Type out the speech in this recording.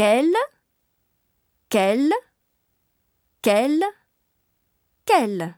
Quel Quel Quel Quel